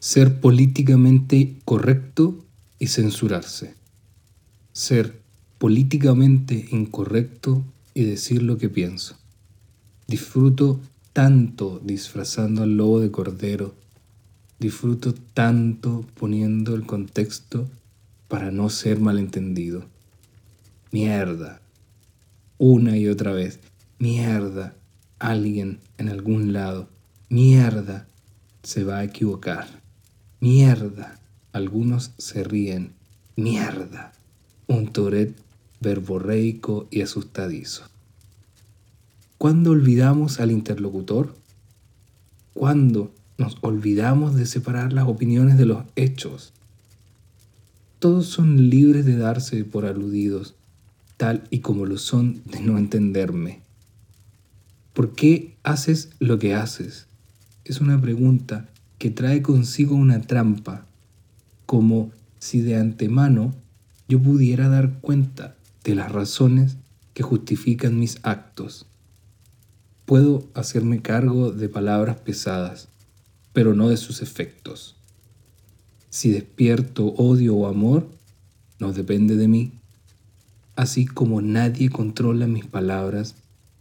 ser políticamente correcto y censurarse. Ser políticamente incorrecto y decir lo que pienso. Disfruto tanto disfrazando al lobo de cordero. Disfruto tanto poniendo el contexto para no ser malentendido. Mierda. Una y otra vez. Mierda. Alguien en algún lado. Mierda. Se va a equivocar. Mierda. Algunos se ríen. Mierda. Un Tourette verborreico y asustadizo. ¿Cuándo olvidamos al interlocutor? ¿Cuándo nos olvidamos de separar las opiniones de los hechos? Todos son libres de darse por aludidos, tal y como lo son de no entenderme. ¿Por qué haces lo que haces? Es una pregunta que trae consigo una trampa, como si de antemano yo pudiera dar cuenta de las razones que justifican mis actos. Puedo hacerme cargo de palabras pesadas, pero no de sus efectos. Si despierto odio o amor, no depende de mí, así como nadie controla mis palabras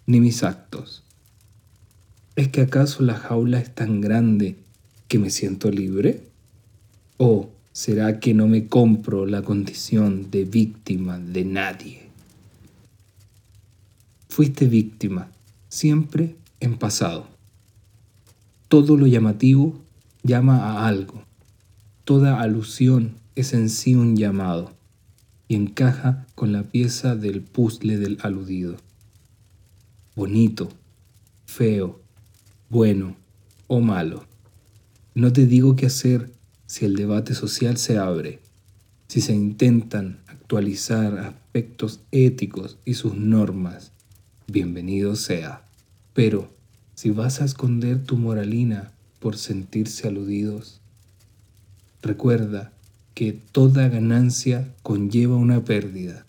ni mis actos. ¿Es que acaso la jaula es tan grande que me siento libre? ¿O será que no me compro la condición de víctima de nadie? Fuiste víctima siempre en pasado. Todo lo llamativo llama a algo. Toda alusión es en sí un llamado y encaja con la pieza del puzzle del aludido. Bonito, feo, bueno o malo. No te digo qué hacer si el debate social se abre, si se intentan actualizar aspectos éticos y sus normas bienvenido sea. Pero si vas a esconder tu moralina por sentirse aludidos, recuerda que toda ganancia conlleva una pérdida.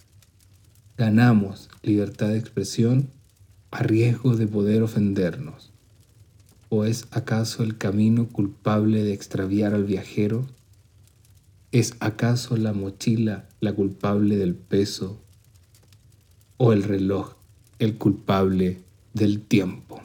Ganamos libertad de expresión a riesgo de poder ofendernos. ¿O es acaso el camino culpable de extraviar al viajero? ¿Es acaso la mochila la culpable del peso? ¿O el reloj el culpable del tiempo.